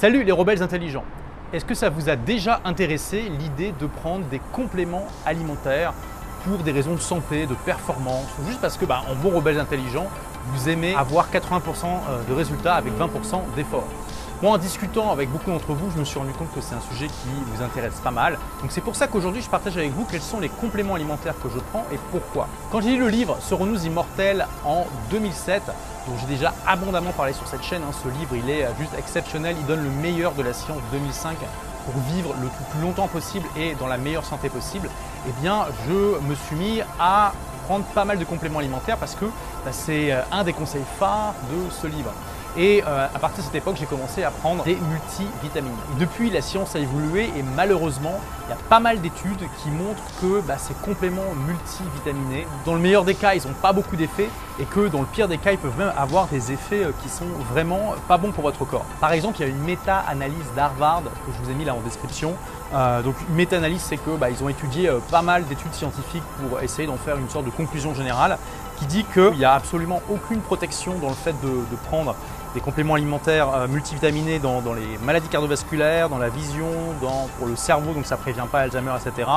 Salut les rebelles intelligents. Est-ce que ça vous a déjà intéressé l'idée de prendre des compléments alimentaires pour des raisons de santé, de performance, ou juste parce que, bah, en bon rebelle intelligent, vous aimez avoir 80% euh, de résultats avec 20% d'efforts? Moi, en discutant avec beaucoup d'entre vous, je me suis rendu compte que c'est un sujet qui vous intéresse pas mal. Donc c'est pour ça qu'aujourd'hui, je partage avec vous quels sont les compléments alimentaires que je prends et pourquoi. Quand j'ai lu le livre Serons-nous immortels en 2007, dont j'ai déjà abondamment parlé sur cette chaîne, hein, ce livre il est juste exceptionnel, il donne le meilleur de la science 2005 pour vivre le plus longtemps possible et dans la meilleure santé possible, eh bien je me suis mis à prendre pas mal de compléments alimentaires parce que bah, c'est euh, un des conseils phares de ce livre. Et euh, à partir de cette époque, j'ai commencé à prendre des multivitamines. Depuis, la science a évolué et malheureusement, il y a pas mal d'études qui montrent que bah, ces compléments multivitaminés, dans le meilleur des cas, ils n'ont pas beaucoup d'effets et que dans le pire des cas, ils peuvent même avoir des effets euh, qui sont vraiment pas bons pour votre corps. Par exemple, il y a une méta-analyse d'Harvard que je vous ai mis là en description. Euh, donc une méta-analyse, c'est que bah, ils ont étudié pas mal d'études scientifiques pour essayer d'en faire une sorte de conclusion générale qui dit qu'il n'y a absolument aucune protection dans le fait de, prendre des compléments alimentaires euh, multivitaminés dans, les maladies cardiovasculaires, dans la vision, pour le cerveau, donc ça ne prévient pas Alzheimer, etc.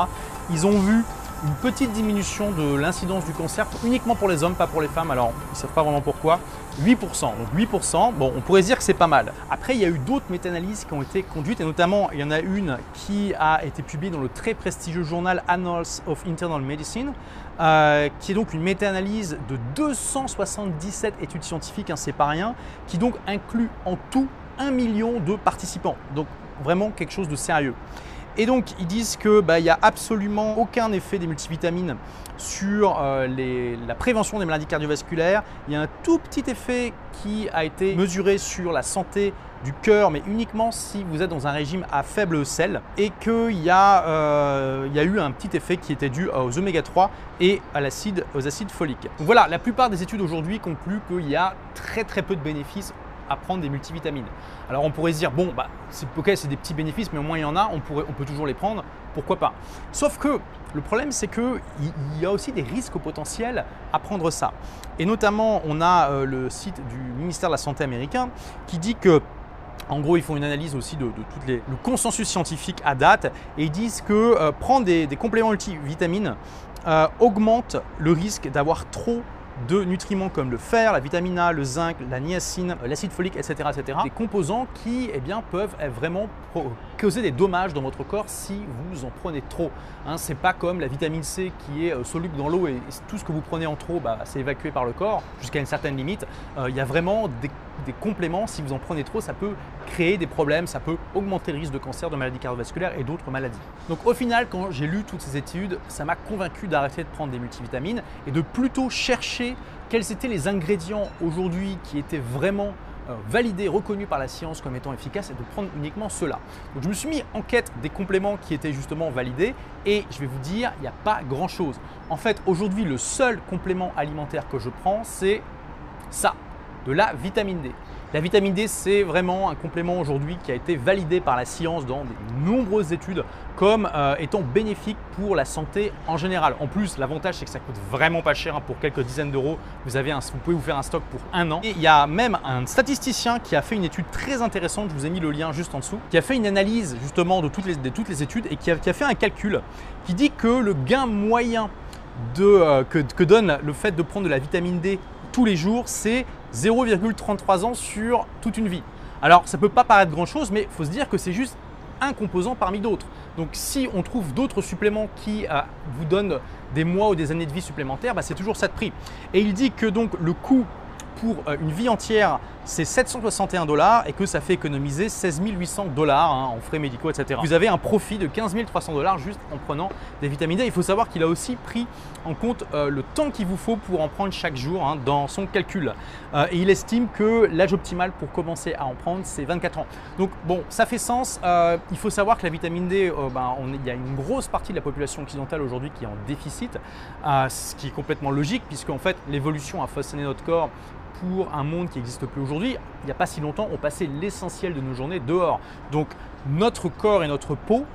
Ils ont vu une petite diminution de l'incidence du cancer uniquement pour les hommes, pas pour les femmes. Alors, ils ne savent pas vraiment pourquoi. 8%. Donc 8%, bon, on pourrait dire que c'est pas mal. Après, il y a eu d'autres méta-analyses qui ont été conduites, et notamment, il y en a une qui a été publiée dans le très prestigieux journal Annals of Internal Medicine, euh, qui est donc une méta-analyse de 277 études scientifiques, hein, c'est pas rien, qui donc inclut en tout un million de participants. Donc vraiment quelque chose de sérieux. Et donc ils disent qu'il bah, n'y a absolument aucun effet des multivitamines sur euh, la prévention des maladies cardiovasculaires. Il y a un tout petit effet qui a été mesuré sur la santé du cœur, mais uniquement si vous êtes dans un régime à faible sel et qu'il y, euh, y, a eu un petit effet qui était dû aux oméga 3 et à aux acides foliques. Donc voilà, la plupart des études aujourd'hui concluent qu'il y a très très peu de bénéfices à prendre des multivitamines. Alors on pourrait se dire, bon, bah, c'est ok, c'est des petits bénéfices, mais au moins il y en a, on, peut toujours les prendre, pourquoi pas? Sauf que le problème, c'est qu'il y a aussi des risques potentiels à prendre ça. Et notamment, on a euh, le site du ministère de la Santé américain qui dit que en gros, ils font une analyse aussi de, tout les, le consensus scientifique à date et ils disent que euh, prendre des, compléments multivitamines euh, augmente le risque d'avoir trop de nutriments comme le fer, la vitamine A, le zinc, la niacine, l'acide folique, etc., etc. Des composants qui eh bien, peuvent vraiment causer des dommages dans votre corps si vous en prenez trop. Hein, c'est pas comme la vitamine C qui est euh, soluble dans l'eau et, tout ce que vous prenez en trop, bah, c'est évacué par le corps jusqu'à une certaine limite. Euh, il y a vraiment des, compléments, si vous en prenez trop, ça peut créer des problèmes, ça peut augmenter le risque de cancer, de maladies cardiovasculaires et d'autres maladies. Donc au final, quand j'ai lu toutes ces études, ça m'a convaincu d'arrêter de prendre des multivitamines et de plutôt chercher quels étaient les ingrédients aujourd'hui qui étaient vraiment euh, validés, reconnus par la science comme étant efficaces et de prendre uniquement cela. Donc je me suis mis en quête des compléments qui étaient justement validés et je vais vous dire, il n'y a pas grand chose. En fait, aujourd'hui, le seul complément alimentaire que je prends, c'est ça, de la vitamine D. La vitamine D, c'est vraiment un complément aujourd'hui qui a été validé par la science dans de nombreuses études comme euh, étant bénéfique pour la santé en général. En plus, l'avantage, c'est que ça coûte vraiment pas cher. Hein. pour quelques dizaines d'euros, vous, vous pouvez vous faire un stock pour un an. Et il y a même un statisticien qui a fait une étude très intéressante, je vous ai mis le lien juste en dessous, qui a fait une analyse justement de toutes les, études et qui a, fait un calcul qui dit que le gain moyen euh, que donne le fait de prendre de la vitamine D tous les jours, c'est 0,33 ans sur toute une vie. Alors ça peut pas paraître grand-chose, mais il faut se dire que c'est juste un composant parmi d'autres. Donc si on trouve d'autres suppléments qui euh, vous donnent des mois ou des années de vie supplémentaires, bah, c'est toujours ça de prix. Et il dit que donc le coût pour euh, une vie entière, c'est 761 dollars et que ça fait économiser 16 800 dollars hein, en frais médicaux, etc. Vous avez un profit de 15 300 dollars juste en prenant des vitamines D. Il faut savoir qu'il a aussi pris en compte euh, le temps qu'il vous faut pour en prendre chaque jour hein, dans son calcul. Euh, et il estime que l'âge optimal pour commencer à en prendre, c'est 24 ans. Donc bon, ça fait sens. il faut savoir que la vitamine D, ben, il y a une grosse partie de la population occidentale aujourd'hui qui est en déficit, ce qui est complètement logique puisqu'en fait l'évolution a façonné notre corps pour un monde qui n'existe plus aujourd'hui. Il n'y a pas si longtemps, on passait l'essentiel de nos journées dehors. Donc notre corps et notre peau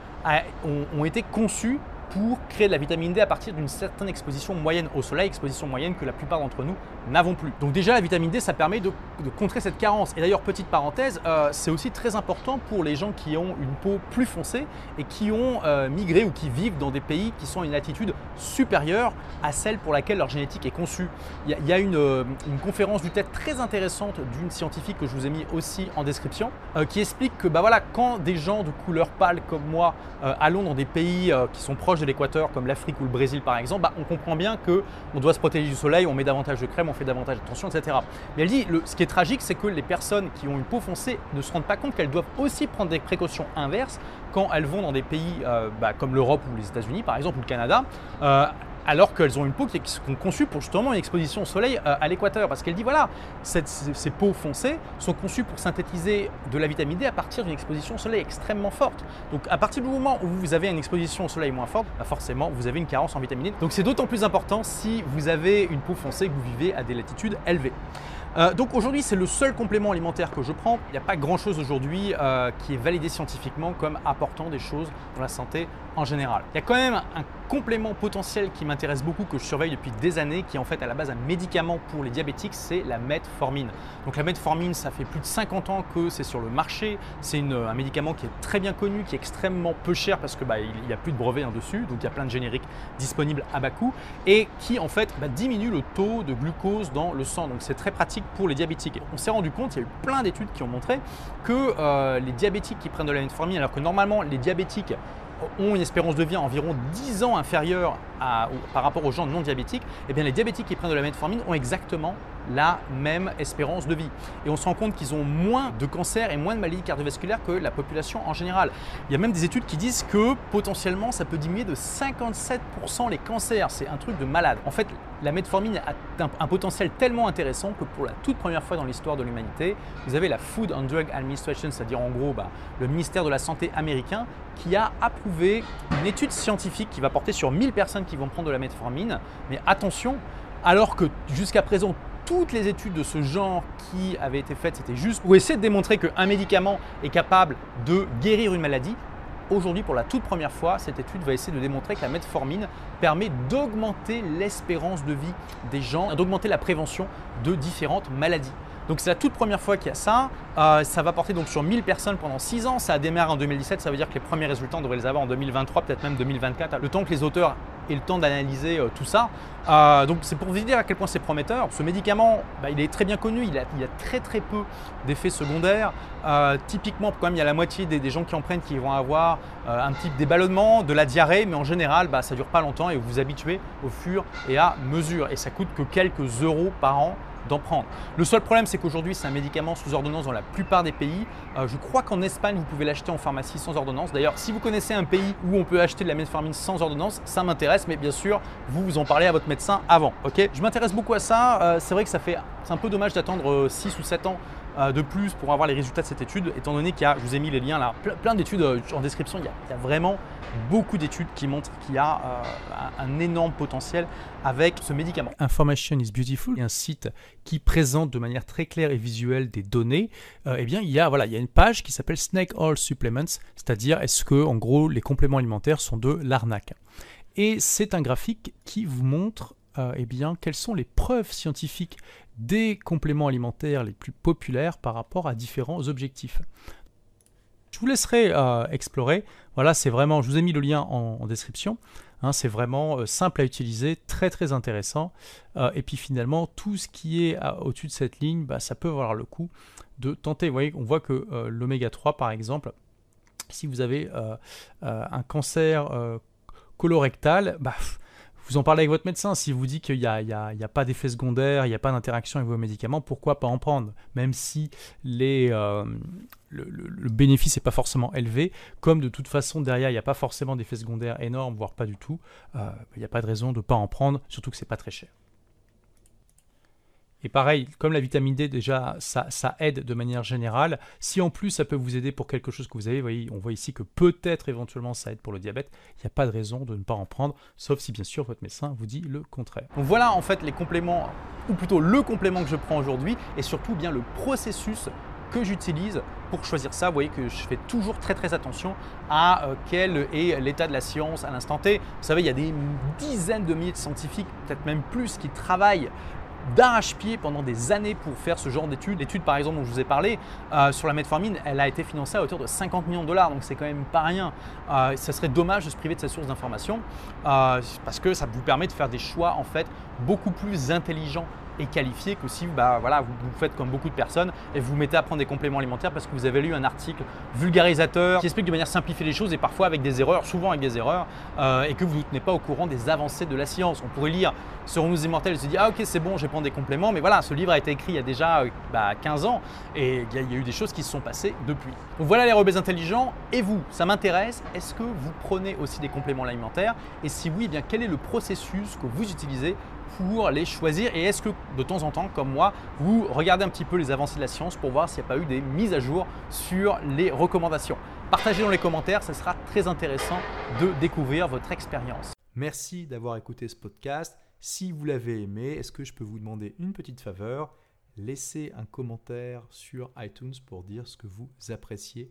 ont, été conçus pour créer de la vitamine D à partir d'une certaine exposition moyenne au soleil, exposition moyenne que la plupart d'entre nous n'avons plus. Donc déjà la vitamine D ça permet de, contrer cette carence. Et d'ailleurs petite parenthèse, euh, c'est aussi très important pour les gens qui ont une peau plus foncée et qui ont euh, migré ou qui vivent dans des pays qui sont à une altitude supérieure à celle pour laquelle leur génétique est conçue. Il y a, une, euh, une, conférence du TED très intéressante d'une scientifique que je vous ai mis aussi en description qui explique que bah voilà, quand des gens de couleur pâle comme moi allons dans des pays qui sont proches de l'équateur comme l'Afrique ou le Brésil par exemple, bah, on comprend bien qu'on doit se protéger du soleil, on met davantage de crème, on fait davantage attention, etc. Mais elle dit, ce qui est tragique, c'est que les personnes qui ont une peau foncée ne se rendent pas compte qu'elles doivent aussi prendre des précautions inverses quand elles vont dans des pays euh, bah, comme l'Europe ou les États-Unis, par exemple, ou le Canada. Euh, alors qu'elles ont une peau qui est conçue pour justement une exposition au soleil euh, à l'équateur. Parce qu'elle dit voilà, ces, peaux foncées sont conçues pour synthétiser de la vitamine D à partir d'une exposition au soleil extrêmement forte. Donc à partir du moment où vous avez une exposition au soleil moins forte, bah, forcément vous avez une carence en vitamine D. Donc c'est d'autant plus important si vous avez une peau foncée que vous vivez à des latitudes élevées. Euh, donc aujourd'hui, c'est le seul complément alimentaire que je prends. Il n'y a pas grand-chose aujourd'hui euh, qui est validé scientifiquement comme apportant des choses dans la santé en général. Il y a quand même un complément potentiel qui m'intéresse beaucoup, que je surveille depuis des années, qui est en fait à la base un médicament pour les diabétiques, c'est la metformine. Donc la metformine, ça fait plus de 50 ans que c'est sur le marché. C'est un médicament qui est très bien connu, qui est extrêmement peu cher parce que bah, il n'y a plus de brevets dessus, donc il y a plein de génériques disponibles à bas coût, et qui en fait bah, diminue le taux de glucose dans le sang. Donc c'est très pratique pour les diabétiques. On s'est rendu compte, il y a eu plein d'études qui ont montré que euh, les diabétiques qui prennent de la metformine, alors que normalement les diabétiques ont une espérance de vie environ 10 ans inférieure par rapport aux gens non diabétiques, eh bien les diabétiques qui prennent de la metformine ont exactement la même espérance de vie. Et on se rend compte qu'ils ont moins de cancers et moins de maladies cardiovasculaires que la population en général. Il y a même des études qui disent que potentiellement ça peut diminuer de 57% les cancers. C'est un truc de malade. En fait, la metformine a un, potentiel tellement intéressant que pour la toute première fois dans l'histoire de l'humanité, vous avez la Food and Drug Administration, c'est-à-dire en gros bah, le ministère de la Santé américain, qui a approuvé une étude scientifique qui va porter sur 1000 personnes qui vont prendre de la metformine. Mais attention, alors que jusqu'à présent, toutes les études de ce genre qui avaient été faites, c'était juste pour essayer de démontrer qu'un médicament est capable de guérir une maladie. Aujourd'hui, pour la toute première fois, cette étude va essayer de démontrer que la metformine permet d'augmenter l'espérance de vie des gens, d'augmenter la prévention de différentes maladies. Donc c'est la toute première fois qu'il y a ça. Euh, ça va porter donc sur 1000 personnes pendant 6 ans. Ça a démarré en 2017. Ça veut dire que les premiers résultats, on devrait les avoir en 2023, peut-être même 2024. Le temps que les auteurs aient le temps d'analyser euh, tout ça. Euh, donc c'est pour vous dire à quel point c'est prometteur. Ce médicament, bah, il est très bien connu. Il a, a très très peu d'effets secondaires. typiquement, quand même, il y a la moitié des, gens qui en prennent qui vont avoir un type déballonnement, de la diarrhée. Mais en général, bah, ça ne dure pas longtemps et vous vous habituez au fur et à mesure. Et ça coûte que quelques euros par an d'en prendre. Le seul problème, c'est qu'aujourd'hui, c'est un médicament sous ordonnance dans la plupart des pays. Euh, je crois qu'en Espagne, vous pouvez l'acheter en pharmacie sans ordonnance. D'ailleurs, si vous connaissez un pays où on peut acheter de la metformine sans ordonnance, ça m'intéresse, mais bien sûr, vous vous en parlez à votre médecin avant. Je m'intéresse beaucoup à ça. Euh, c'est vrai que ça fait, un peu dommage d'attendre 6 euh, ou 7 ans de plus pour avoir les résultats de cette étude, étant donné qu'il y a, je vous ai mis les liens là, plein d'études euh, en description, il y, a, vraiment beaucoup d'études qui montrent qu'il y a euh, un énorme potentiel avec ce médicament. Information is Beautiful, un site qui présente de manière très claire et visuelle des données. eh bien, il y a voilà, il une page qui s'appelle Snake Oil Supplements, c'est-à-dire est-ce que en gros les compléments alimentaires sont de l'arnaque. Et c'est un graphique qui vous montre eh bien, quelles sont les preuves scientifiques des compléments alimentaires les plus populaires par rapport à différents objectifs. Je vous laisserai euh, explorer. Voilà, c'est vraiment, je vous ai mis le lien en, description. Hein, c'est vraiment euh, simple à utiliser, très très intéressant. Euh, et puis finalement, tout ce qui est au-dessus de cette ligne, bah, ça peut valoir le coup de tenter. On voit que l'oméga 3, par exemple, si vous avez un cancer colorectal, bah, vous en parlez avec votre médecin. Si vous dit qu'il n'y a, pas d'effet secondaire, il n'y a pas d'interaction avec vos médicaments, pourquoi pas en prendre? Même si euh, le, bénéfice n'est pas forcément élevé, comme de toute façon derrière il n'y a pas forcément d'effet secondaire énorme, voire pas du tout, euh, il n'y a pas de raison de ne pas en prendre, surtout que c'est pas très cher. Et pareil, comme la vitamine D, déjà, ça, aide de manière générale. Si en plus ça peut vous aider pour quelque chose que vous avez, voyez, on voit ici que peut-être éventuellement ça aide pour le diabète, il n'y a pas de raison de ne pas en prendre, sauf si bien sûr votre médecin vous dit le contraire. Donc voilà en fait les compléments, ou plutôt le complément que je prends aujourd'hui, et surtout bien le processus que j'utilise pour choisir ça. Vous voyez que je fais toujours très très attention à euh, quel est l'état de la science à l'instant T. Vous savez, il y a des dizaines de milliers de scientifiques, peut-être même plus, qui travaillent d'arrache-pied pendant des années pour faire ce genre d'études. L'étude par exemple dont je vous ai parlé euh, sur la metformine, elle a été financée à hauteur de 50 millions de dollars, donc c'est quand même pas rien. Euh, ça serait dommage de se priver de cette source d'information euh, parce que ça vous permet de faire des choix en fait beaucoup plus intelligents et qualifié que si bah, voilà, vous, faites comme beaucoup de personnes et vous, vous mettez à prendre des compléments alimentaires parce que vous avez lu un article vulgarisateur qui explique de manière simplifiée les choses et parfois avec des erreurs, souvent avec des erreurs, euh, et que vous ne tenez pas au courant des avancées de la science. On pourrait lire Serons-nous immortels et se dire Ah ok c'est bon, je vais prendre des compléments, mais voilà, ce livre a été écrit il y a déjà 15 euh, bah, ans et il y, a, il y, a, eu des choses qui se sont passées depuis. Donc voilà les rebelles intelligents, et vous, ça m'intéresse, est-ce que vous prenez aussi des compléments alimentaires? Et si oui, eh bien, quel est le processus que vous utilisez pour les choisir Et est-ce que de temps en temps, comme moi, vous regardez un petit peu les avancées de la science pour voir s'il n'y a pas eu des mises à jour sur les recommandations? Partagez dans les commentaires, ce sera très intéressant de découvrir votre expérience. Merci d'avoir écouté ce podcast. Si vous l'avez aimé, est-ce que je peux vous demander une petite faveur? Laissez un commentaire sur iTunes pour dire ce que vous appréciez